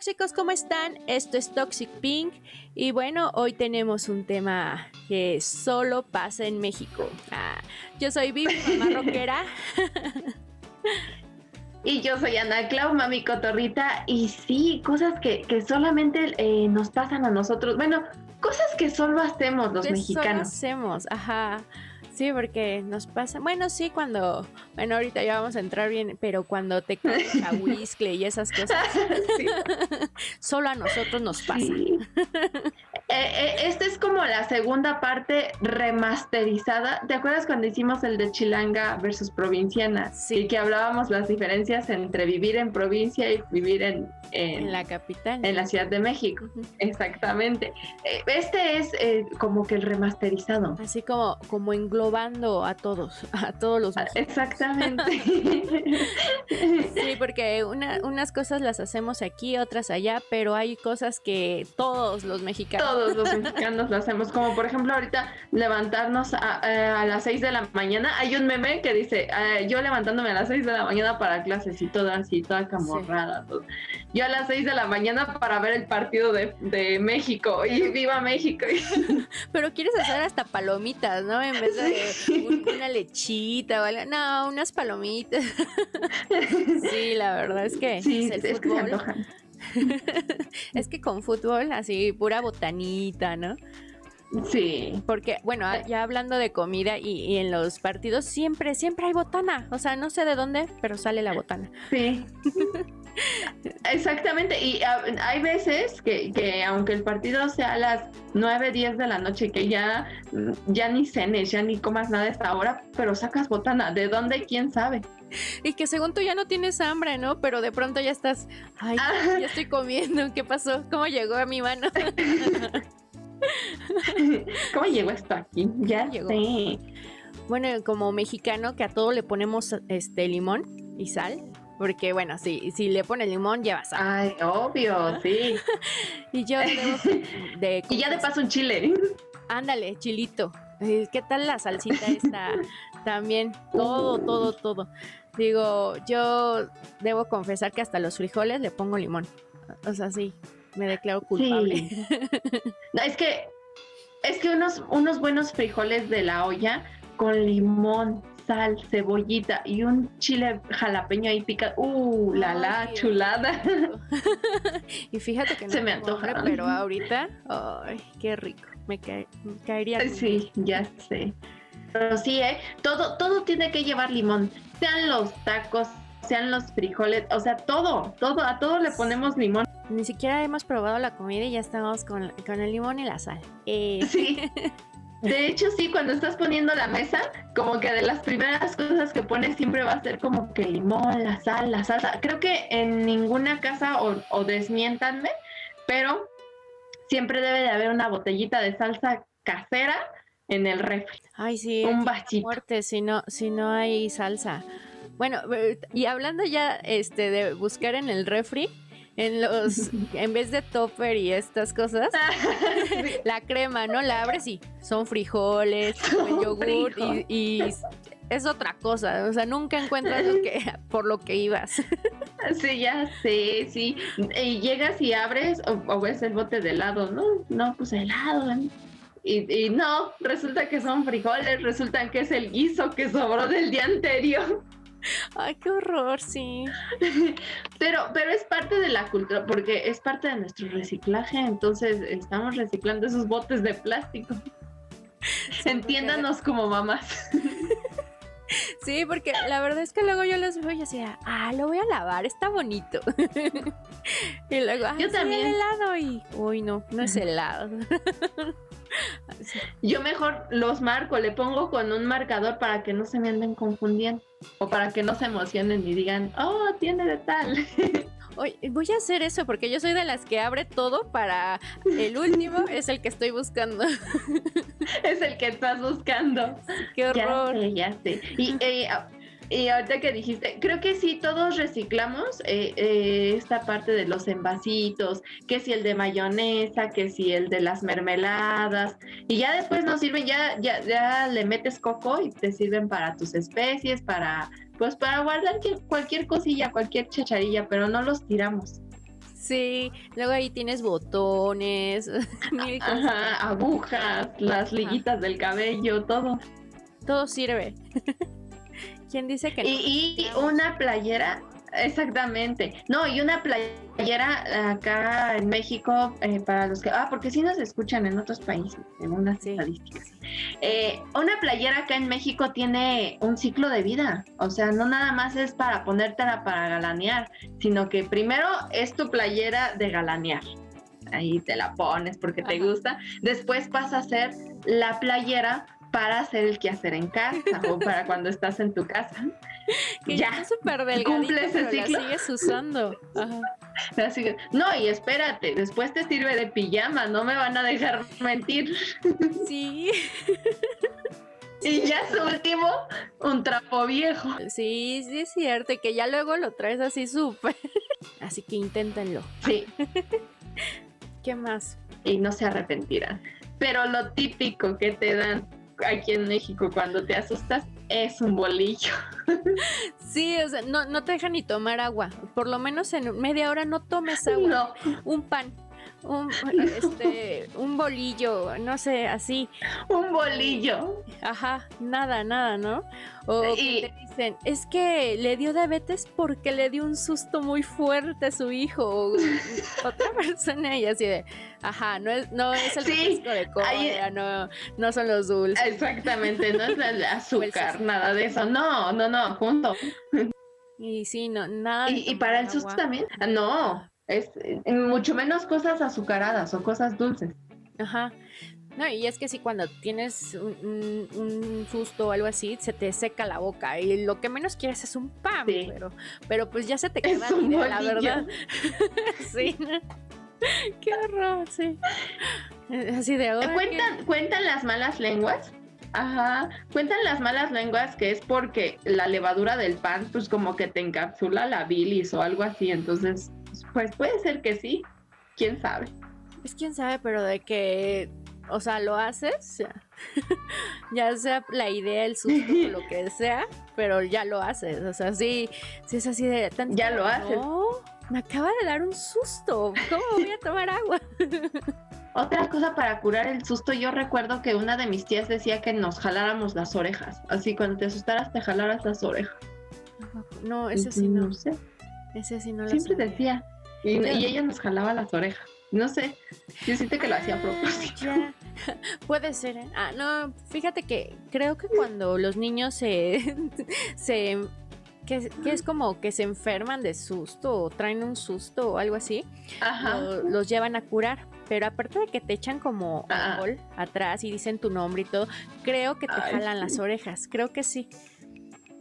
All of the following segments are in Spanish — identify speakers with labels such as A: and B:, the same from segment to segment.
A: tóxicos, ¿cómo están? Esto es Toxic Pink y bueno, hoy tenemos un tema que solo pasa en México. Ah, yo soy Vivi, mamá rockera.
B: Y yo soy Ana Clau, mami cotorrita, y sí, cosas que, que solamente eh, nos pasan a nosotros. Bueno, cosas que solo hacemos los mexicanos.
A: Solo hacemos, ajá. Sí, porque nos pasa, bueno, sí, cuando, bueno, ahorita ya vamos a entrar bien, pero cuando te caes a whisky y esas cosas, solo a nosotros nos pasa.
B: Eh, eh, esta es como la segunda parte remasterizada. ¿Te acuerdas cuando hicimos el de Chilanga versus Provinciana? Sí. Y que hablábamos las diferencias entre vivir en provincia y vivir en,
A: en, la capital.
B: En la Ciudad de México. Exactamente. Eh, este es como que el remasterizado.
A: Así como, como englobando a todos, a todos los
B: Exactamente.
A: sí, porque unas cosas las hacemos aquí, otras allá, pero hay cosas que todos los mexicanos
B: todos los mexicanos lo hacemos. Como por ejemplo ahorita levantarnos a, eh, las 6 de la mañana. Hay un meme que dice, eh, yo levantándome a las 6 de la mañana para clases y todo así, toda camorrada. Yo a las 6 de la mañana para ver el partido de, México y viva México.
A: Pero quieres hacer hasta palomitas, ¿no? En vez de una lechita o algo. No, unas palomitas. sí, la verdad es que
B: sí, es, el fútbol.
A: es que con fútbol, así, pura botanita, ¿no?
B: Sí.
A: Porque, bueno, ya hablando de comida y, en los partidos, siempre, siempre hay botana. O sea, no sé de dónde, pero sale la botana.
B: Sí. Exactamente. Y ah, hay veces que, que, aunque el partido sea a las 9, 10 de la noche, que ya, ya ni cenes, ya ni comas nada a esta hora, pero sacas botana. ¿De dónde? ¿Quién sabe?
A: y que según tú ya no tienes hambre, ¿no? Pero de pronto ya estás, ay, ah. ya estoy comiendo, ¿qué pasó? ¿Cómo llegó a mi mano?
B: ¿Cómo llegó esto aquí? Ya llegó.
A: Bueno, como mexicano que a todo le ponemos este limón y sal, porque bueno, si, si le pones limón lleva sal.
B: Ay, obvio, sí.
A: y yo
B: de, Y ya de paso un chile.
A: Ándale, chilito. ¿Qué tal la salsita esta? También, todo, todo, todo. Digo, yo debo confesar que hasta los frijoles le pongo limón. O sea, sí, me declaro culpable.
B: no, es que es que unos, unos buenos frijoles de la olla con limón, sal, cebollita y un chile jalapeño ahí pica. Uh, la la, chulada.
A: y fíjate que no se me antoja, pero ahorita, ay, qué rico. Me, me caería.
B: Sí, ya sé. Pero sí, ¿eh? Todo, todo tiene que llevar limón. Sean los tacos, sean los frijoles, o sea, todo, todo, a todo le ponemos limón.
A: Ni siquiera hemos probado la comida y ya estamos con, el limón y la sal.
B: Eh. Sí. De hecho, sí, cuando estás poniendo la mesa, como que de las primeras cosas que pones siempre va a ser como que limón, la sal, la salsa. Creo que en ninguna casa, o, o desmiéntanme, pero siempre debe de haber una botellita de salsa casera en el refri.
A: Ay, sí.
B: Un bachito.
A: Muerte si no, si no hay salsa. Bueno, y hablando ya este de buscar en el refri, en los en vez de topper y estas cosas, la crema, ¿no? La abres y son frijoles, son yogur y, es otra cosa, o sea, nunca encuentras lo que por lo que ibas.
B: Sí, ya sé, sí. Y llegas y abres o, ves el bote de helado, ¿no? No, pues helado. Y, no, resulta que son frijoles, resulta que es el guiso que sobró del día anterior.
A: Ay, qué horror, sí.
B: pero, pero es parte de la cultura, porque es parte de nuestro reciclaje, entonces estamos reciclando esos botes de plástico. Entiéndanos como mamás.
A: Sí, porque la verdad es que luego yo los veo y decía, ah, lo voy a lavar, está bonito. y luego, ah, yo también. helado y, uy, no, no es helado.
B: Yo mejor los marco, le pongo con un marcador para que no se me anden confundiendo o para que no se emocionen y digan, oh, tiene de tal.
A: Oye, voy a hacer eso porque yo soy de las que abre todo para el último, es el que estoy buscando.
B: es el que estás buscando.
A: Qué horror.
B: Ya sé, Y eh, y ahorita que dijiste, creo que sí, todos reciclamos eh, eh, esta parte de los envasitos, que si el de mayonesa, que si el de las mermeladas, y ya después nos sirven, ya, ya, ya le metes coco y te sirven para tus especies, para, pues para guardar cualquier cosilla, cualquier chacharilla, pero no los tiramos.
A: Sí, luego ahí tienes botones,
B: Ajá, agujas, las liguitas del cabello, todo.
A: Todo sirve. ¿Quién dice que
B: y una playera Exactamente. No, y una playera acá en México, eh, para los que... Ah, porque sí nos escuchan en otros países, en unas estadísticas. Eh, una playera acá en México tiene un ciclo de vida. O sea, no nada más es para ponértela para galanear, sino que primero es tu playera de galanear. Ahí te la pones porque te gusta. Después pasa a ser la playera para hacer el quehacer en casa o para cuando estás en tu casa.
A: que ya, súper cumple ese ciclo. sigues usando.
B: no, y espérate, después te sirve de pijama, no me van a dejar mentir.
A: Sí.
B: Y ya su último, un trapo viejo.
A: Sí, sí es cierto, que ya luego lo traes así súper. Así que inténtenlo.
B: Sí.
A: ¿Qué más?
B: Y no se arrepentirán. Pero lo típico que te dan aquí en México cuando te asustas es un bolillo.
A: Sí, o sea, no, no te dejan ni tomar agua. Por lo menos en media hora no tomes agua. Un pan un, este, un bolillo, no sé, así.
B: Un bolillo.
A: Ajá, nada, nada, ¿no? O te dicen, es que le dio diabetes porque le dio un susto muy fuerte a su hijo. O otra persona y así de, ajá, no es, no es el sí, de cola, no, no son los dulces.
B: Exactamente, no es el azúcar, nada de eso. No, no, no, junto.
A: Y sí, no, nada.
B: ¿Y, y para el susto también? No, es eh, mucho menos cosas azucaradas o cosas dulces.
A: Ajá. No, y es que si cuando tienes un, susto o algo así, se te seca la boca y lo que menos quieres es un pan, pero, pero pues ya se te queda la, la verdad. sí. Qué horror, sí. Así de ahora.
B: ¿Cuentan, ¿Cuentan las malas lenguas? Ajá, cuentan las malas lenguas que es porque la levadura del pan, pues como que te encapsula la bilis o algo así, entonces pues puede ser que sí, quién sabe.
A: Es quién sabe, pero de que, o sea, lo haces, ya sea la idea, el susto o lo que sea, pero ya lo haces, o sea, sí, sí es así de...
B: ya lo haces.
A: me acaba de dar un susto, ¿cómo voy a tomar agua?
B: Otra cosa para curar el susto, yo recuerdo que una de mis tías decía que nos jaláramos las orejas. Así cuando te asustaras te jalaras las orejas.
A: No, ese sí no.
B: No sé.
A: Ese sí no lo
B: Siempre decía. Y, ella nos jalaba las orejas. No sé, yo siento que lo hacía a ah, propósito.
A: Puede ser, ¿eh? Ah, no, fíjate que creo que cuando los niños se, se que, es como que se enferman de susto o traen un susto o algo así, los llevan a curar. Pero aparte de que te echan como ah. alcohol atrás y dicen tu nombre y todo, creo que te jalan las orejas, creo que sí.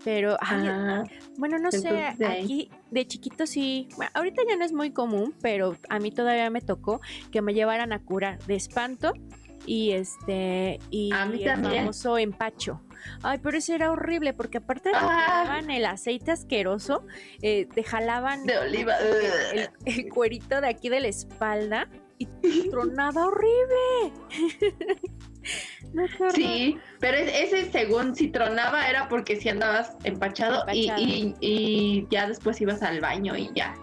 A: Pero, ah, bueno, no sé, aquí de chiquito sí, ahorita ya no es muy común, pero a mí todavía me tocó que me llevaran a curar de espanto y este, y
B: a mí el
A: famoso empacho. Ay, pero eso era horrible porque aparte de ah. el aceite asqueroso, eh, te jalaban
B: de oliva.
A: el, cuerito de aquí de la espalda y tronaba horrible.
B: sí, pero ese según si tronaba era porque si andabas empachado, Y, ya después ibas al baño y ya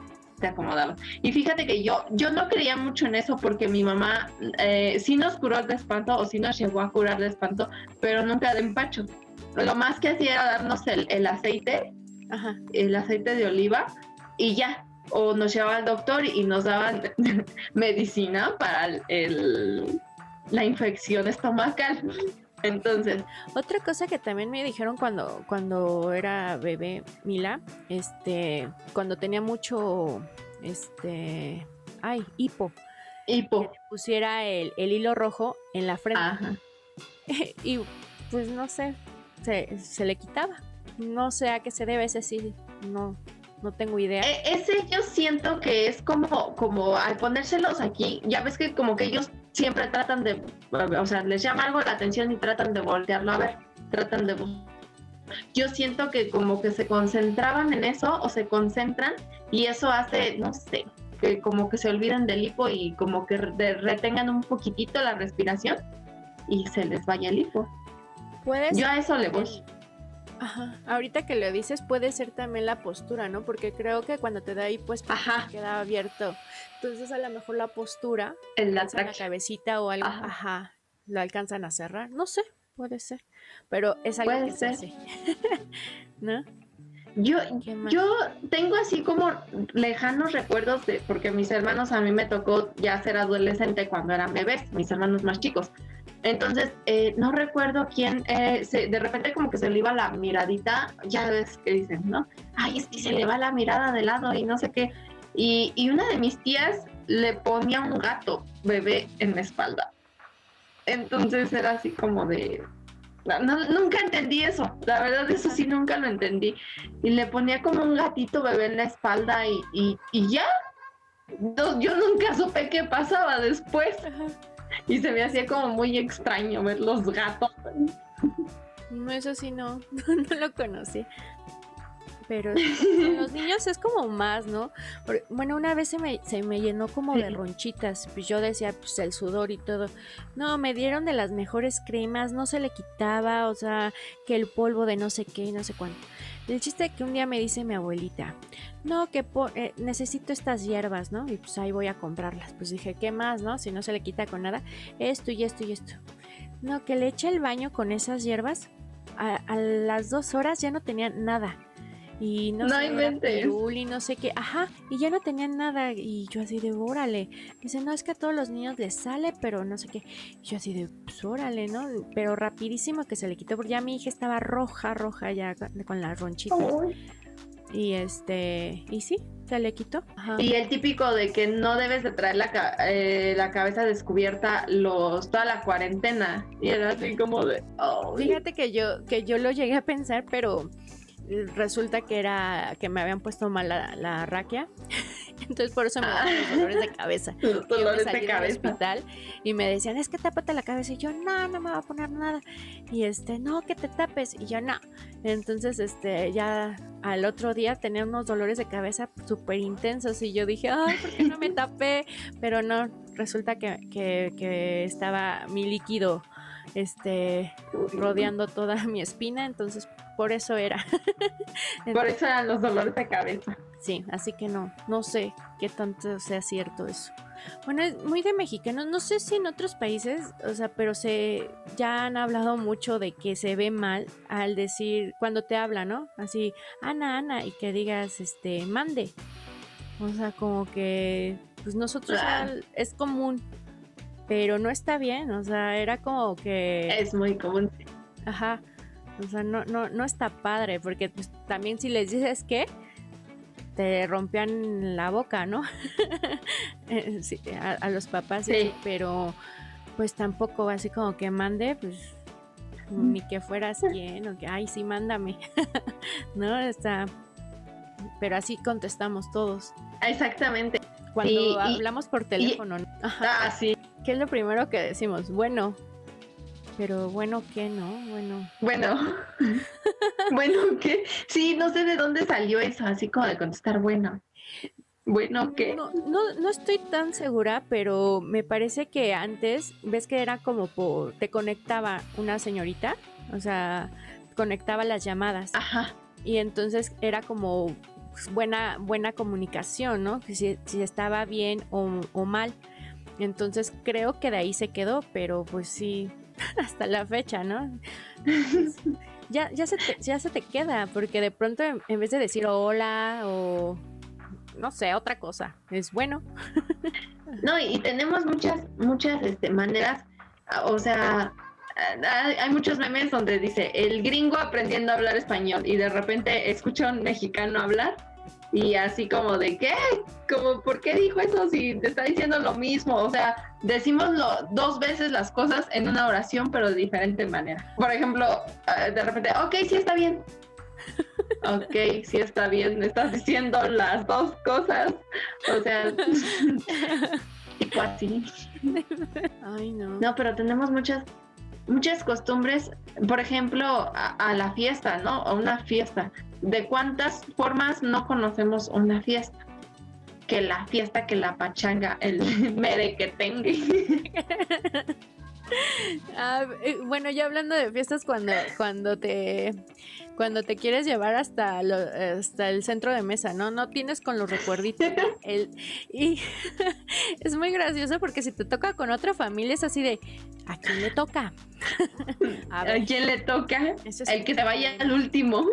B: te acomodabas. Y fíjate que yo, yo no creía mucho en eso porque mi mamá eh, sí nos curó de espanto o sí nos llegó a curar de espanto, pero nunca de empacho. Lo más que hacía era darnos el, aceite, el aceite de oliva y ya. O nos llevaba al doctor y nos daban medicina para el la infección estomacal. Entonces,
A: otra cosa que también me dijeron cuando, cuando era bebé Mila, este, cuando tenía mucho, este, ay, hipo.
B: Hipo.
A: Que pusiera el, hilo rojo en la frente. Ajá. y pues no sé, se, se, le quitaba. No sé a qué se debe ese sí, no, no tengo idea.
B: E, ese yo siento que es como, como al ponérselos aquí, ya ves que como que ellos siempre tratan de, o sea, les llama algo la atención y tratan de voltearlo a ver, tratan de... Yo siento que como que se concentraban en eso o se concentran y eso hace, no sé, que como que se olviden del hipo y como que retengan un poquitito la respiración y se les vaya el hipo.
A: ¿Puedes?
B: Yo a eso le voy.
A: Ajá. Ahorita que lo dices puede ser también la postura, ¿no? Porque creo que cuando te da ahí pues, pues queda abierto entonces a lo mejor la postura,
B: En la,
A: la cabecita o algo,
B: Ajá.
A: ajá. lo alcanzan a cerrar. No sé, puede ser. Pero es algo
B: Puede
A: que se
B: ser.
A: hace. ¿No?
B: Yo, yo tengo así como lejanos recuerdos de, porque mis hermanos a mí me tocó ya ser adolescente cuando eran bebés, mis hermanos más chicos. Entonces, eh, no recuerdo quién, eh, se- de repente como que se le iba la miradita, ya ves que dicen, ¿no? Ay, es que se le va la mirada de lado y no sé qué. Y, y una de mis tías le ponía un gato bebé en la espalda. Entonces era así como de... no- nunca entendí eso, la verdad eso sí nunca lo entendí. Y le ponía como un gatito bebé en la espalda y, y, y ya. No, yo nunca supe qué pasaba después. Y se me hacía como muy extraño ver los gatos.
A: No, eso sí no, no lo conocí. Pero con los niños es como más, ¿no? Por- bueno, una vez se me, se me llenó como de ronchitas, pues yo decía, pues el sudor y todo. No, me dieron de las mejores cremas, no se le quitaba, o sea, que el polvo de no sé qué y no sé cuánto. El chiste que un día me dice mi abuelita, no, que eh, necesito estas hierbas, ¿no? Y pues ahí voy a comprarlas. Pues dije, ¿qué más, no? Si no se le quita con nada, esto y esto y esto. No, que le eche el baño con esas hierbas. A, a las dos horas ya no tenía nada. Y no,
B: No
A: sé, pirul y no sé qué. Ajá, y ya no tenían nada. Y yo así de, órale. Dice, no, es que a todos los niños les sale, pero no sé qué. Y yo así de, pues órale, ¿no? Pero rapidísimo que se le quitó, porque ya mi hija estaba roja, roja ya con, las ronchitas. Y este, y sí, se le quitó. Ajá.
B: Y el típico de que no debes de traer la, eh, la cabeza descubierta los toda la cuarentena. Y era así como de... "Ay".
A: Fíjate que yo, que yo lo llegué a pensar, pero resulta que era que me habían puesto mal la, la raquia. Entonces por eso me daban los dolores de cabeza.
B: Los
A: Yo me
B: dolores
A: salí
B: de
A: del
B: cabeza.
A: hospital y me decían, es que tápate la cabeza. Y yo, no, no me va a poner nada. Y este, no, que te tapes. Y yo, no. Entonces, este, ya al otro día tenía unos dolores de cabeza súper intensos. Y yo dije, ay, ¿por qué no me tapé? Pero no, resulta que, que, que estaba mi líquido, este, rodeando toda mi espina. Entonces, por eso era.
B: Por eso eran los dolores de cabeza.
A: Sí, así que no, no sé qué tanto sea cierto eso. Bueno, es muy de mexicanos, no sé si en otros países, o sea, pero se ya han hablado mucho de que se ve mal al decir cuando te habla, ¿no? Así, Ana, Ana, y que digas, este, mande. O sea, como que, pues nosotros
B: Ah.
A: es común, pero no está bien, o sea, era como que...
B: Es muy común.
A: Ajá. O sea, no, no, no está padre, porque pues, también si les dices que te rompían la boca, ¿no? Eh, sí, a, a los papás,
B: Sí.
A: pero pues tampoco así como que mande, pues ni que fueras quien, o que, ay, sí, mándame, ¿no? Está, pero así contestamos todos.
B: Exactamente.
A: Cuando
B: Sí, y-
A: hablamos por teléfono, ¿no? Ajá.
B: Ah, sí.
A: ¿Qué es lo primero que decimos? Bueno, pero bueno, ¿qué no? Bueno,
B: Bueno. bueno, ¿qué? Sí, no sé de dónde salió eso, así como de contestar bueno. Bueno, ¿qué?
A: No, no, no estoy tan segura, pero me parece que antes, ves que era como por, te conectaba una señorita, o sea, conectaba las llamadas
B: Ajá.
A: y entonces era como buena, buena comunicación, ¿no? Que si, si estaba bien o, o mal. Entonces creo que de ahí se quedó, pero pues sí, hasta la fecha, ¿no? Pues, ya, ya, se te, ya se te queda, porque de pronto en, en vez de decir hola o no sé, otra cosa, es bueno.
B: No, y tenemos muchas, muchas este, maneras, o sea, hay, hay muchos memes donde dice el gringo aprendiendo a hablar español y de repente escucha a un mexicano hablar y así como de qué, como por qué dijo eso si te está diciendo lo mismo, o sea, decimos lo, dos veces las cosas en una oración pero de diferente manera. Por ejemplo, ah, de repente, ok, sí está bien. Ok, sí está bien, me estás diciendo las dos cosas. O sea, tipo así.
A: Ay, no.
B: No, pero tenemos muchas, muchas costumbres, por ejemplo, a, a la fiesta, ¿no? A una fiesta. ¿De cuántas formas no conocemos una fiesta? Que la fiesta, que la pachanga, el mere que tenga.
A: Ah, eh, bueno, ya hablando de fiestas, cuando, cuando te cuando te quieres llevar hasta, hasta el centro de mesa, ¿no? No tienes con los recuerditos. y es muy gracioso porque si te toca con otra familia es así de, ¿a quién le toca?
B: a, quién le toca? el que se vaya al último.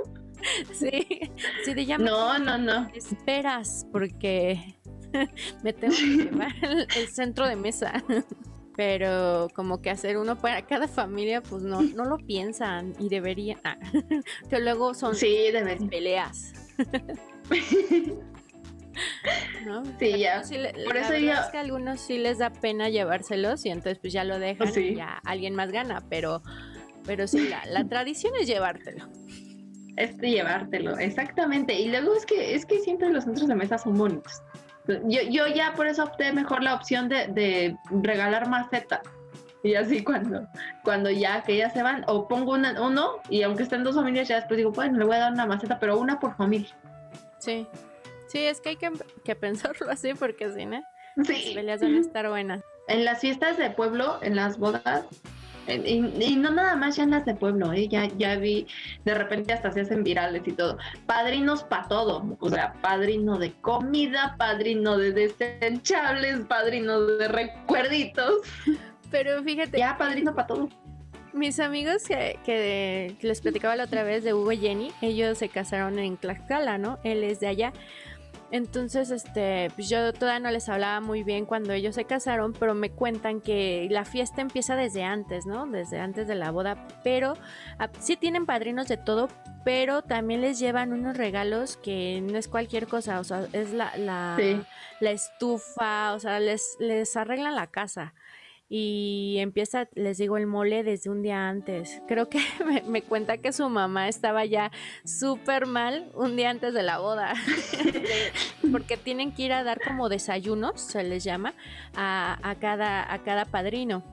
A: Sí, sí, de
B: No, no, no.
A: Esperas porque me tengo que llevar el centro de mesa pero como que hacer uno para cada familia, pues no, no lo piensan y deberían. Ah, que luego son
B: sí,
A: peleas.
B: Sí, ya.
A: Por eso yo... es que a algunos sí les da pena llevárselos y entonces pues ya lo dejan y ya alguien más gana, pero, pero sí, la, la tradición es llevártelo.
B: Es de llevártelo, exactamente. Y luego es que, es que siempre los centros de mesa son bonitos. Yo, yo ya por eso opté mejor la opción de, de regalar macetas. Y así cuando, cuando ya que ya se van, o pongo una, uno, y aunque estén dos familias, ya después digo, bueno, le voy a dar una maceta, pero una por familia.
A: Sí. Sí, es que hay que, que pensarlo así, porque si no,
B: sí.
A: las peleas van a estar buenas.
B: En las fiestas de pueblo, en las bodas, y, no nada más ya en las de pueblo, ¿eh? ya, ya vi, de repente hasta se hacen virales y todo. Padrinos para todo, o sea, padrino de comida, padrino de desechables, padrino de recuerditos.
A: Pero fíjate.
B: Ya, padrino para todo.
A: Mis amigos que, que, les platicaba la otra vez de Hugo y Jenny, ellos se casaron en Tlaxcala, ¿no? Él es de allá. Entonces, este, pues yo todavía no les hablaba muy bien cuando ellos se casaron, pero me cuentan que la fiesta empieza desde antes, ¿no? Desde antes de la boda, pero ah, sí tienen padrinos de todo, pero también les llevan unos regalos que no es cualquier cosa, o sea, es la, la, la estufa, o sea, les, les arreglan la casa y empieza, les digo, el mole desde un día antes. Creo que me, cuenta que su mamá estaba ya súper mal un día antes de la boda, porque tienen que ir a dar como desayunos, se les llama, a, cada, a cada padrino.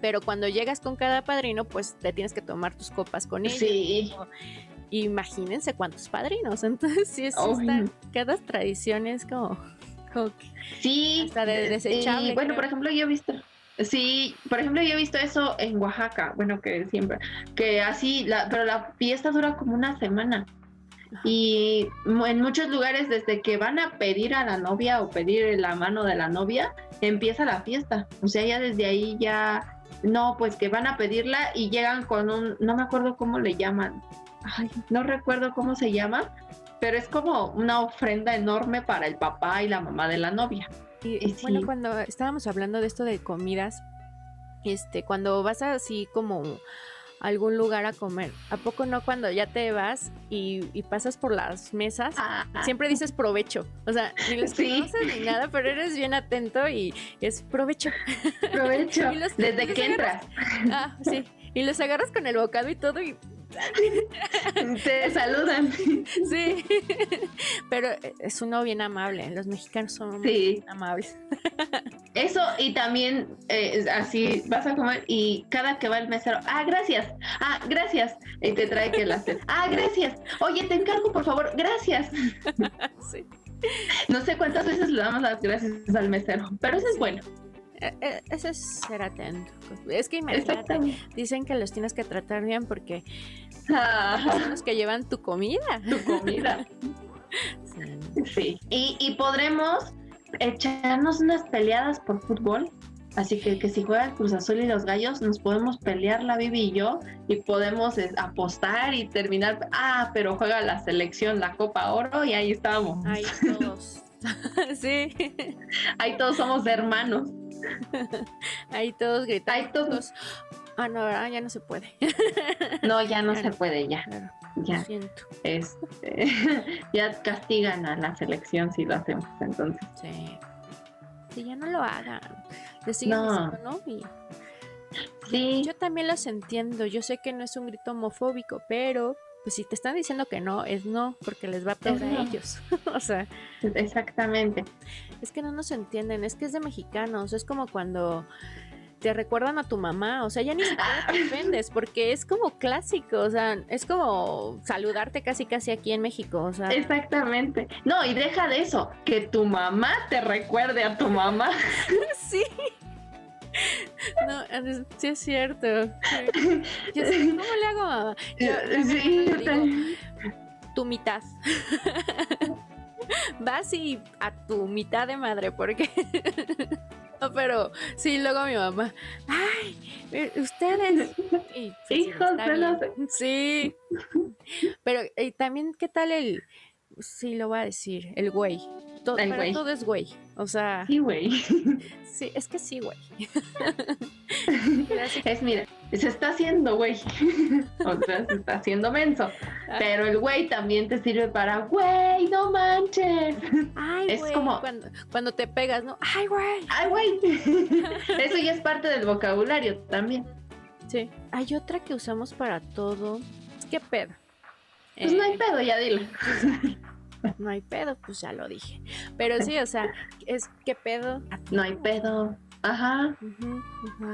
A: Pero cuando llegas con cada padrino, pues te tienes que tomar tus copas con ellos.
B: Sí.
A: Imagínense cuántos padrinos. Entonces, sí, es cada tradición es como,
B: sí,
A: hasta de desechable.
B: bueno, por ejemplo, yo he visto Sí, por ejemplo, yo he visto eso en Oaxaca, bueno, que siempre, que así, la, pero la fiesta dura como una semana. Y en muchos lugares, desde que van a pedir a la novia o pedir la mano de la novia, empieza la fiesta. O sea, ya desde ahí ya, no, pues que van a pedirla y llegan con un, no me acuerdo cómo le llaman, Ay, no recuerdo cómo se llama, pero es como una ofrenda enorme para el papá y la mamá de la novia.
A: Y, bueno, cuando estábamos hablando de esto de comidas, este, cuando vas así como a algún lugar a comer, ¿a poco no cuando ya te vas y, pasas por las mesas, ah. siempre dices provecho? O sea, ni los conoces ni nada, pero eres bien atento y es provecho.
B: Provecho, desde que entras.
A: Ah, sí. Y los agarras con el bocado y todo y
B: te saludan.
A: Sí, pero es uno bien amable. Los mexicanos son sí. amables.
B: Eso, y también eh, así vas a comer y cada que va el mesero, ah, gracias, ah, gracias, y te trae que las ah, gracias, oye, te encargo, por favor, gracias. Sí. No sé cuántas veces le damos las gracias al mesero, pero eso es bueno.
A: E, e, eso es ser atento. Es que imagínate, dicen que los tienes que tratar bien porque son los que llevan tu comida.
B: Tu comida. sí. Y, y, podremos echarnos unas peleadas por fútbol. Así que, que si juega el Cruz Azul y los Gallos, nos podemos pelear la Bibi y yo y podemos apostar y terminar. Ah, pero juega la selección, la Copa Oro y ahí estamos.
A: Ahí todos. sí.
B: Ahí todos somos hermanos.
A: Ahí todos gritando. Ahí todos. Ah, no, ya no se puede.
B: no, ya no se puede, ya. ya.
A: siento.
B: Este, ya castigan a la selección si lo hacemos, entonces.
A: Sí. Sí, ya no lo hagan. Le siguen no. ¿no? sí. Yo también los entiendo. Yo sé que no es un grito homofóbico, pero pues si te están diciendo que no, es no, porque les va a pegar a ellos. o sea.
B: Exactamente.
A: Es que no nos entienden, es que es de mexicanos, es como cuando te recuerdan a tu mamá, o sea, ya ni siquiera te ofendes, porque es como clásico, o sea, es como saludarte casi casi aquí en México, o sea.
B: Exactamente. No, y deja de eso, que tu mamá te recuerde a tu mamá.
A: sí. No, sí es cierto. Yo sé, ¿cómo le hago, mamá? Yo, sí, yo digo, tu mitad. Vas y a tu mitad de madre, porque no, pero sí, luego mi mamá, ay, eh, ustedes, y, pues,
B: hijos de los...
A: Sí, pero y también, ¿qué tal el, sí lo voy a decir, el güey? Todo,
B: El
A: para
B: güey.
A: todo es güey, o sea,
B: Sí, güey.
A: sí, es que sí, güey.
B: Es, mira, se está haciendo güey. O sea, se está haciendo menso. Pero el güey también te sirve para, güey, no manches.
A: Ay,
B: Es
A: güey,
B: como-
A: cuando, cuando te pegas, ¿no? Ay, güey.
B: Ay, güey. Eso ya es parte del vocabulario también.
A: Sí. Hay otra que usamos para todo. ¿Qué pedo?
B: Pues no hay
A: Eh,
B: pedo, ya dilo.
A: No hay pedo, pues ya lo dije. Pero sí, o sea, es qué pedo.
B: No hay pedo. Ajá.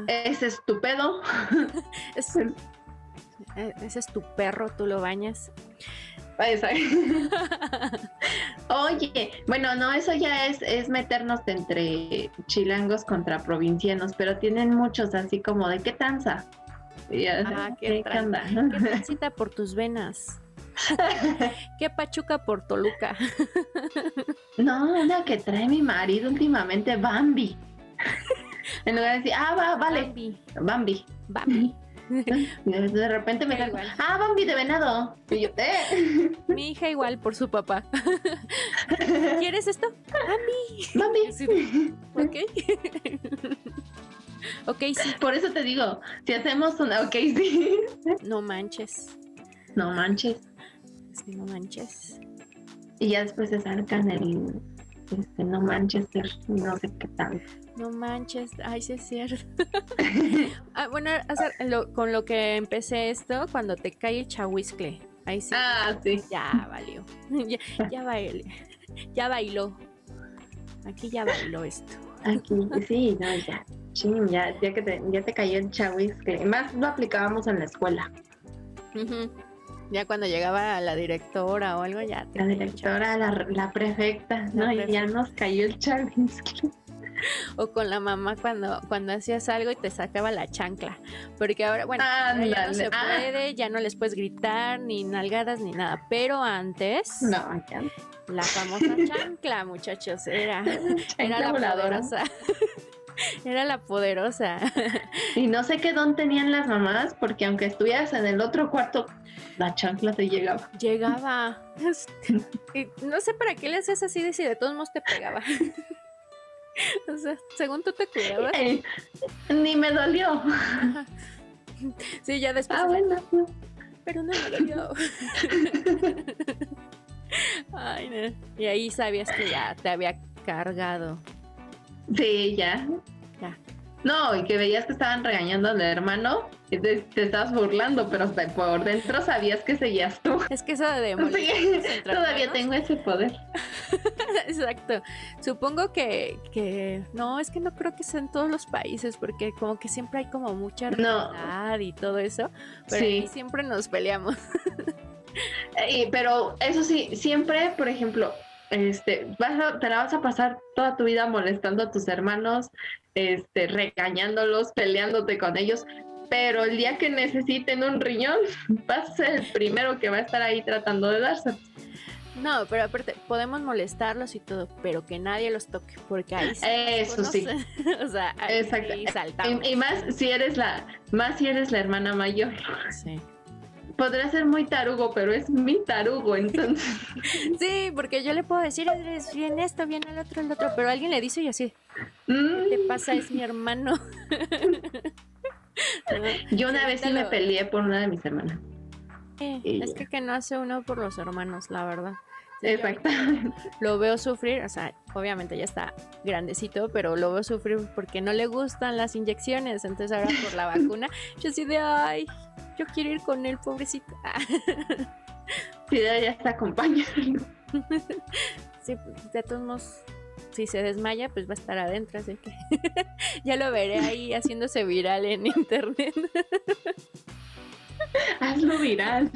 B: Ese es tu pedo.
A: Es- ese es tu perro, tú lo bañas.
B: Oye, bueno, no, eso ya es, es meternos entre chilangos contra provincianos, pero tienen muchos así como de qué tanza. Y
A: Ah, ¿qué
B: ¿qué?
A: ¿Qué por tus venas? ¿Qué pachuca por Toluca?
B: No, una que trae mi marido últimamente, Bambi. En lugar de decir, ah, va, vale,
A: Bambi.
B: Bambi.
A: Bambi.
B: De repente me
A: igual.
B: ah, Bambi de venado. Y yo, eh,
A: Mi hija igual por su papá. ¿Quieres esto? Bambi.
B: Bambi.
A: Sí, Ok. ok, sí.
B: Por eso te digo, si hacemos una, ok, sí.
A: No manches.
B: No manches.
A: Sí, no manches.
B: Y ya después se sacan el, este, no Manchester, no sé qué tal.
A: No manches. Ay, sí es cierto. Ah, bueno, lo- con lo que empecé esto, cuando te cae el chahuiscle. Ahí sí.
B: Ah, sí.
A: Ya valió. ya, ya bailó. Ya bailó. Aquí ya bailó esto.
B: Aquí, sí, no, ya. Ya, ya que te, ya te cayó el chavis, que más lo aplicábamos en la escuela.
A: Ya cuando llegaba la directora o algo, ya
B: La directora, la, la prefecta, no, y ya nos cayó el chavis.
A: O con la mamá cuando, cuando hacías algo y te sacaba la chancla. Porque ahora, bueno, ya no se
B: ah.
A: puede, ya no les puedes gritar, ni nalgadas, ni nada. Pero antes,
B: No,
A: la famosa chancla, muchachos, era, era la
B: voladora.
A: poderosa. Era la poderosa.
B: Y no sé qué don tenían las mamás, porque aunque estuvieras en el otro cuarto, la chancla te llegaba.
A: Llegaba. Y no sé para qué le hacías así de si de todos modos te pegaba. O sea, según tú te cuidabas.
B: Ey, ni me dolió.
A: Sí, ya después.
B: Ah, bueno.
A: Pero no me dolió. Ay, no. Y ahí sabías que ya te había cargado.
B: Sí, ya.
A: Ya.
B: No, y que veías que estaban regañando al hermano y te, te estabas burlando, pero hasta por dentro sabías que seguías tú.
A: Es que eso de
B: Sí, todavía tengo ese poder.
A: Exacto. Supongo que, que no, es que no creo que sea en todos los países, porque como que siempre hay como mucha
B: No.
A: rivalidad y todo eso, pero
B: Sí.
A: aquí siempre nos peleamos.
B: Eh, pero eso sí, siempre, por ejemplo, este, vas a- te la vas a pasar toda tu vida molestando a tus hermanos, este, regañándolos, peleándote con ellos. Pero el día que necesiten un riñón, vas a ser el primero que va a estar ahí tratando de darse.
A: No, pero aparte, podemos molestarlos y todo, pero que nadie los toque, porque ahí sí
B: Eso sí.
A: o sea, ahí
B: Exacto.
A: saltamos.
B: Y, y más si eres la, más si eres la hermana mayor.
A: Sí.
B: Podrá ser muy tarugo, pero es mi tarugo, entonces.
A: Sí, porque yo le puedo decir, eres bien esto, bien el otro, el otro, pero alguien le dice y así, ¿qué
B: mm,
A: te pasa? Es mi hermano.
B: yo una vez sí me peleé por una de mis hermanas.
A: Eh, es que que no hace uno por los hermanos, la verdad. Sí,
B: Exacto.
A: Lo veo sufrir, o sea, obviamente ya está grandecito, pero lo veo sufrir porque no le gustan las inyecciones. Entonces ahora por la vacuna, yo así de, ay, yo quiero ir con él, pobrecito.
B: Sí, ya está acompañando.
A: sí, de todos modos, si se desmaya, pues va a estar adentro, así que ya lo veré ahí haciéndose viral en internet.
B: Hazlo viral.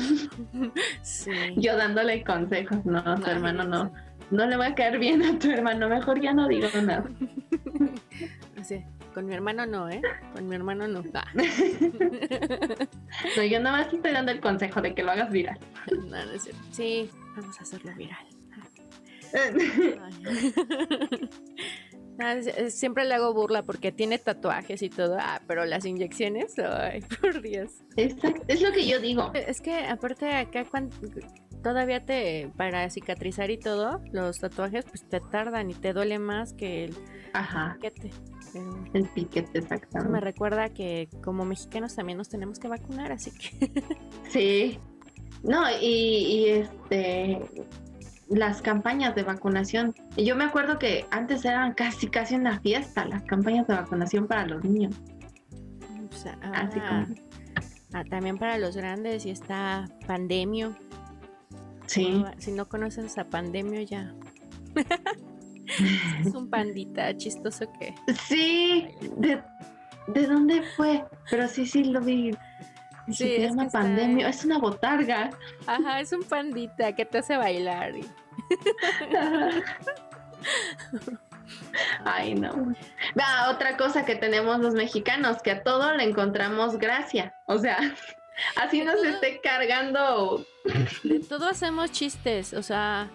A: Sí.
B: Yo dándole consejos. No, tu
A: Ay,
B: hermano no. No le va a caer bien a tu hermano. Mejor ya no digo nada.
A: Así, con mi hermano no, ¿eh? Con mi hermano no. Ah.
B: no, yo nada más estoy dando el consejo de que lo hagas viral.
A: No, no es cierto. Sí, vamos a hacerlo viral. Ah, siempre le hago burla porque tiene tatuajes y todo, ah, pero las inyecciones, ay, por Dios.
B: Exacto, es lo que yo digo.
A: Es que aparte acá cuando todavía te para cicatrizar y todo, los tatuajes pues te tardan y te duele más que el piquete.
B: El piquete, exactamente.
A: Me recuerda que como mexicanos también nos tenemos que vacunar, así que.
B: sí. No, y, y este las campañas de vacunación. Yo me acuerdo que antes eran casi casi una fiesta las campañas de vacunación para los niños.
A: Así como... Ah, también para los grandes y está Pandemio.
B: Sí.
A: si no conoces a Pandemio ya. es un pandita chistoso que.
B: Sí, ¿de, de dónde fue? Pero sí, sí lo vi. Sí, se llama Pandemio, es una botarga.
A: Ajá, es un pandita que te hace bailar. Y...
B: Ay, no. otra cosa que tenemos los mexicanos, que a todo le encontramos gracia. O sea, así nos esté cargando.
A: De todo hacemos chistes, o sea,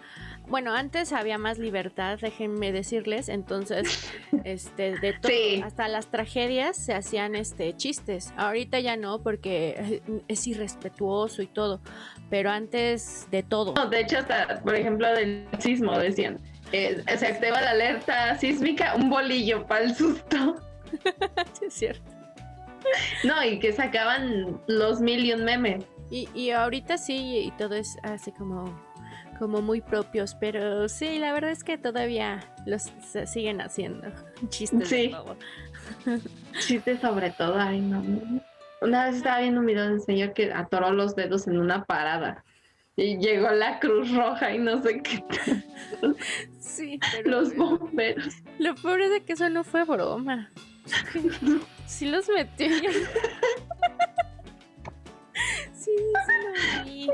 A: bueno, antes había más libertad, déjenme decirles, entonces, este, de todo, hasta las tragedias se hacían, este, chistes. Ahorita ya no, porque es irrespetuoso y todo, pero antes de todo.
B: de hecho, hasta, por ejemplo, del sismo decían, eh, se activa la alerta sísmica, un bolillo para el susto.
A: sí, es cierto.
B: No, y que sacaban los mil y un memes.
A: Y, y ahorita sí, y todo es así como como muy propios, pero sí, la verdad es que todavía los siguen haciendo chistes. Sí.
B: chistes sobre todo, ay no. Una vez estaba viendo un video de un señor que atoró los dedos en una parada y llegó la Cruz Roja y no sé qué.
A: Sí,
B: los bomberos.
A: Lo peor es de que eso no fue broma. Sí los metió. sí, sí lo vi.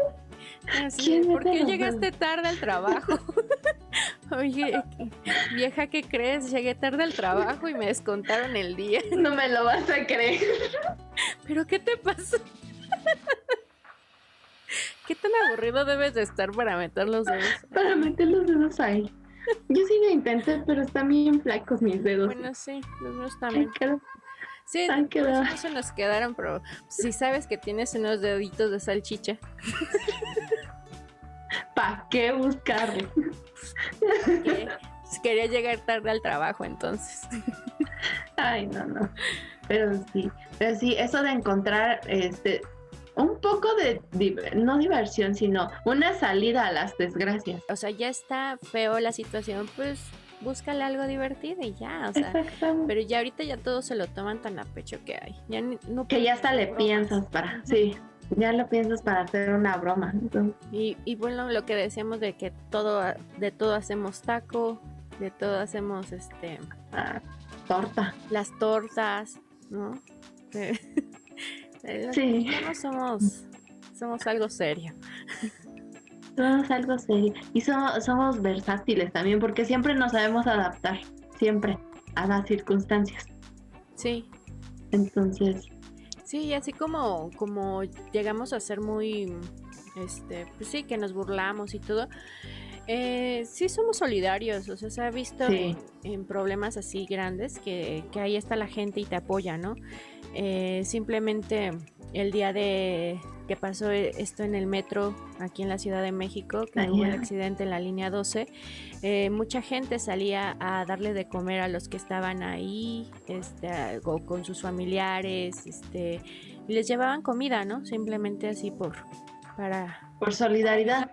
A: ¿Por qué llegaste tarde al trabajo? Oye, vieja, ¿qué crees? Llegué tarde al trabajo y me descontaron el día.
B: No me lo vas a creer.
A: ¿Pero qué te pasó? ¿Qué tan aburrido debes de estar para meter los dedos?
B: Para meter los dedos ahí. Yo sí lo intenté, pero están bien flacos mis dedos.
A: Bueno, sí, los míos también. Sí,
B: no
A: se nos quedaron, pero si sabes que tienes unos deditos de salchicha.
B: ¿Para qué buscarlo?
A: Quería llegar tarde al trabajo entonces.
B: Ay, no, no. Pero sí, pero sí, eso de encontrar este un poco de no diversión, sino una salida a las desgracias.
A: O sea, ya está feo la situación, pues búscale algo divertido y ya, o sea, pero ya ahorita ya todos se lo toman tan a pecho que hay. Ya no
B: que ya hasta le piensas para, sí, ya lo piensas para hacer una broma.
A: Y, y bueno, lo que decíamos de que todo, de todo hacemos taco, de todo hacemos este
B: ah, torta.
A: Las tortas, ¿no?
B: sí.
A: No somos, somos algo serio.
B: Somos algo serio. Y somos, versátiles también, porque siempre nos sabemos adaptar, siempre, a las circunstancias.
A: Sí.
B: Entonces.
A: Sí, así como, como llegamos a ser muy, este, pues sí, que nos burlamos y todo. Eh, sí somos solidarios, o sea, se ha visto en, problemas así grandes que, que ahí está la gente y te apoya, ¿no? Eh, simplemente el día de que pasó esto en el metro aquí en la Ciudad de México, que hubo el accidente en la línea 12, eh, mucha gente salía a darle de comer a los que estaban ahí, este, con sus familiares, este, y les llevaban comida, ¿no? Simplemente así por, para...
B: Por solidaridad.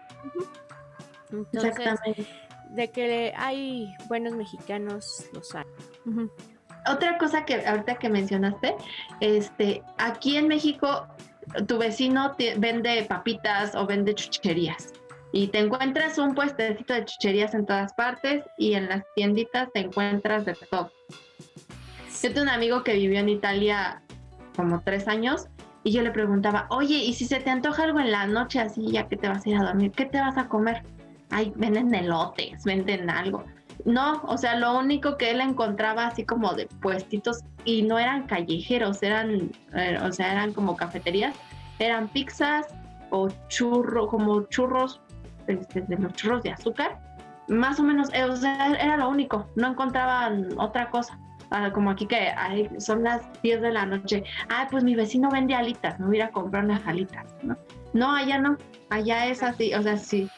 A: Exactamente. De que hay buenos mexicanos, los hay
B: otra cosa que ahorita que mencionaste, este, aquí en México tu vecino vende papitas o vende chucherías y te encuentras un puestecito de chucherías en todas partes y en las tienditas te encuentras de todo. Yo tengo un amigo que vivió en Italia como tres años y yo le preguntaba, oye, ¿y si se te antoja algo en la noche así ya que te vas a ir a dormir, qué te vas a comer? Ay, venden elotes, venden algo. No, o sea, lo único que él encontraba así como de puestitos y no eran callejeros, eran, eh, o sea, eran como cafeterías, eran pizzas o churros, como churros, este, de los churros de azúcar, más o menos, eh, o sea, era lo único, no encontraban otra cosa. Ah, como aquí que son las 10 de la noche, ah, pues mi vecino vende alitas, me voy a ir a comprar unas alitas, ¿no? No, allá no, allá es así, o sea, sí,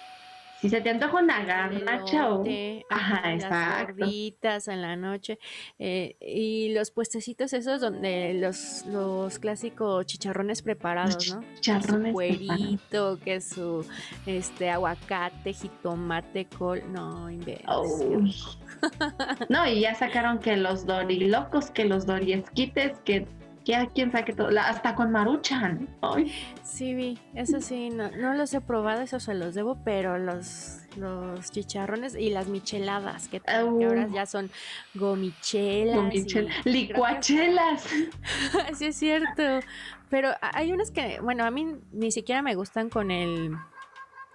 B: si se te antoja una garnacha o...
A: Ajá, las gorditas en la noche. Eh, y los puestecitos esos donde los, los clásicos chicharrones preparados, ¿no?
B: Chicharrones
A: Cuerito, que su este, aguacate, jitomate, col... No, inventes.
B: no, y ya sacaron que los dorilocos, que los doriesquites, que ya quién sabe que todo, hasta con maruchan.
A: Sí, vi, eso sí, no, no, los he probado, eso se los debo, pero los, los chicharrones y las micheladas, que, ahora ya son gomichelas.
B: licuachelas.
A: sí, es cierto. Pero hay unas que, bueno, a mí ni siquiera me gustan con el,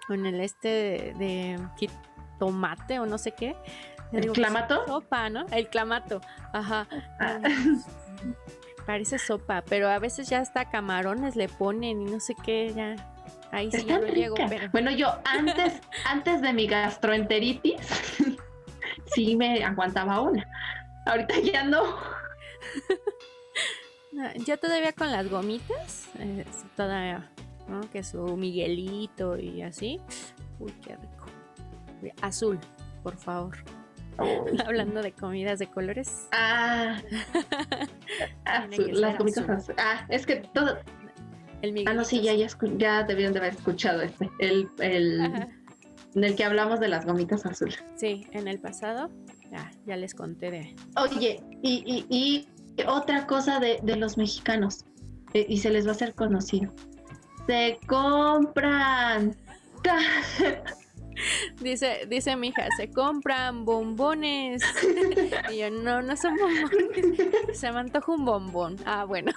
A: con el este de, tomate o no sé qué.
B: ¿El clamato?
A: Sopa, ¿no? El clamato, ajá. Ah. Parece sopa, pero a veces ya hasta camarones le ponen y no sé qué, ya. Ahí sí ya no llego.
B: Bueno, yo antes, antes de mi gastroenteritis, sí me aguantaba una. Ahorita ya no.
A: ya todavía con las gomitas, eh, todavía, ¿no? Que su Miguelito y así. Uy, qué rico. Azul, por favor. Hablando de comidas de colores.
B: Ah, las comidas azul. Ah, es que todo. El ah, no, sí, ya, ya, ya debieron de haber escuchado este. El, el en el que hablamos de las gomitas azules.
A: Sí, en el pasado ya, ya les conté de.
B: Oye, y, y, y otra cosa de, de los mexicanos, eh, y se les va a hacer conocido. Se compran
A: Dice, dice mi hija, se compran bombones. Y yo, no, no son bombones. Se me antoja un bombón. Ah, bueno.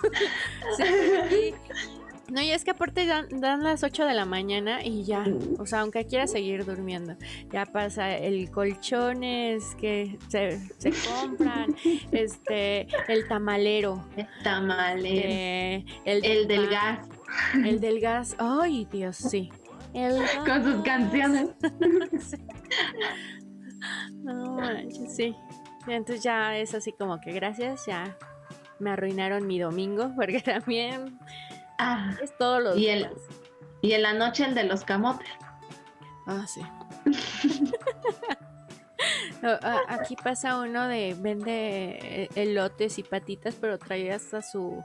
A: no, y es que aparte dan, las 8 de la mañana y ya, o sea, aunque quiera seguir durmiendo, ya pasa el colchones que se, compran, este, el tamalero.
B: El tamalero.
A: Eh,
B: el, el del gas.
A: El del gas, ay Dios, sí.
B: Con sus canciones.
A: no manches, sí. Entonces ya es así como que gracias, ya me arruinaron mi domingo, porque también ah, es todos los
B: y el Y en la noche el de los camotes.
A: Ah, sí. Aquí pasa uno de vende eh, elotes y patitas, pero trae hasta su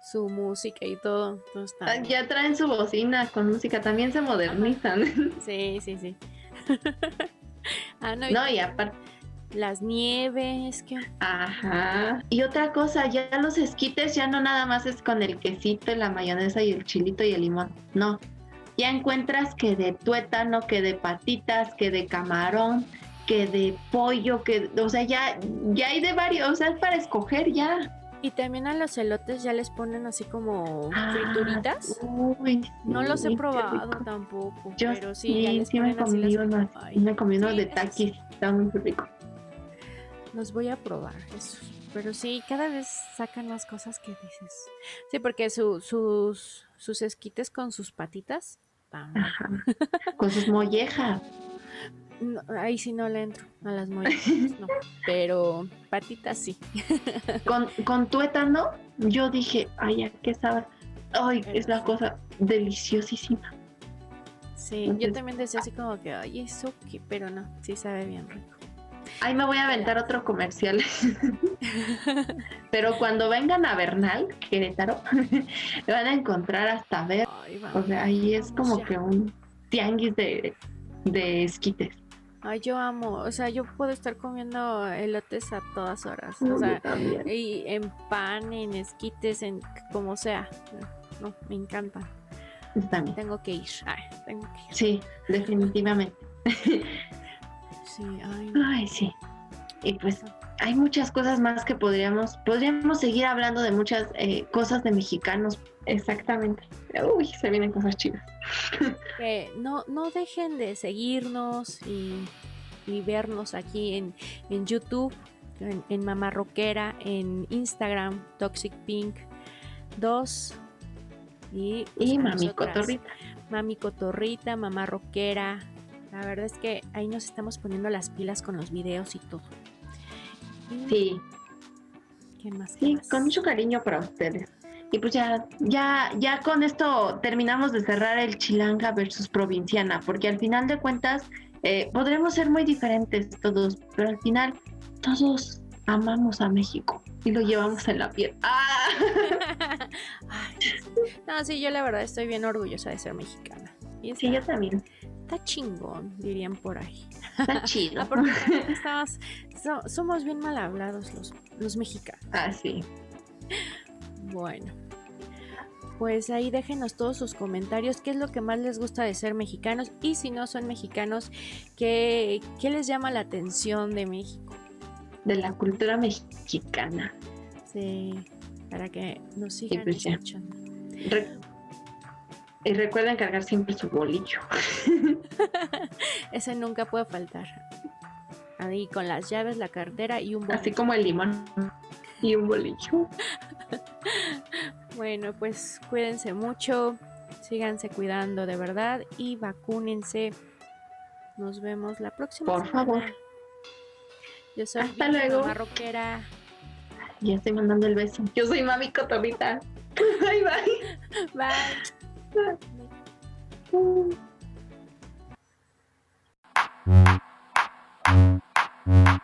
A: su música y todo.
B: Ah, ya traen su bocina con música, también se modernizan.
A: Sí, sí, sí.
B: ah, no, y, aparte
A: las nieves, que
B: Ajá. Y otra cosa, ya los esquites ya no nada más es con el quesito, la mayonesa y el chilito y el limón. No. Ya encuentras que de tuétano, que de patitas, que de camarón, que de pollo, que, o sea, ya, ya hay de varios, o sea, es para escoger ya.
A: Y también a los elotes ya les ponen así como ah, frituritas. Uy, no los he probado tampoco. pero sí, ya
B: sí me comí uno, me comí uno de taquis, está muy rico.
A: Los voy a probar, eso. Pero sí, cada vez sacan más cosas que dices. Sí, porque su, sus, sus esquites con sus patitas.
B: Con sus mollejas
A: ahí sí no le entro a las mollejas, no. Pero patitas sí.
B: con, con tuétano, yo dije, ay, qué sabe. Ay, es la cosa deliciosísima.
A: Sí, yo también decía así como que, ay, eso qué, pero no, sí sabe bien rico.
B: Ay, me voy a aventar otro comercial. Pero cuando vengan a Bernal, Querétaro, van a encontrar hasta ver. o sea, ahí es como que un tianguis de, de esquites.
A: Ay, yo amo, o sea, yo puedo estar comiendo elotes a todas horas, o sea, y en pan, en esquites, en como sea, no, me encantan. Tengo que ir, ay, tengo que ir.
B: Sí, definitivamente.
A: sí, ay.
B: Ay, sí. Y pues hay muchas cosas más que podríamos, podríamos seguir hablando de muchas eh, cosas de mexicanos. Exactamente. Uy, se vienen cosas chidas.
A: Que no, no dejen de seguirnos y y vernos aquí en, en YouTube, en, en Mamá Rockera, en Instagram, Toxic Pink 2 y,
B: y Mami Cotorrita.
A: Mami Cotorrita, Mamá Rockera. La verdad es que ahí nos estamos poniendo las pilas con los videos y todo.
B: sí.
A: ¿Qué más?
B: sí,
A: más?
B: con mucho cariño para ustedes. Y pues ya, ya, ya con esto terminamos de cerrar el Chilanga versus Provinciana, porque al final de cuentas eh, podremos ser muy diferentes todos, pero al final todos amamos a México y lo llevamos en la piel. ¡Ah!
A: No, sí, yo la verdad estoy bien orgullosa de ser mexicana. Y
B: Sí, yo también.
A: está chingón, dirían por ahí.
B: Está chido.
A: Ah, porque estamos, so- somos bien mal hablados los, los mexicanos.
B: Ah, sí.
A: Bueno, pues ahí déjenos todos sus comentarios, qué es lo que más les gusta de ser mexicanos y si no son mexicanos, qué, qué les llama la atención de México.
B: De la cultura mexicana.
A: Sí, para que nos sigan
B: pues
A: escuchando.
B: Re- y recuerden cargar siempre su bolillo.
A: Ese nunca puede faltar. Ahí con las llaves, la cartera y un
B: Así
A: bolillo.
B: como el limón. Y un bolillo.
A: bueno, pues cuídense mucho, síganse cuidando de verdad y vacúnense. Nos vemos la próxima.
B: Por favor.
A: Yo soy
B: Hasta luego.
A: Marroquera.
B: Ya estoy mandando el beso. Yo soy Mami Cotorrita. bye. Bye.
A: bye.
B: bye.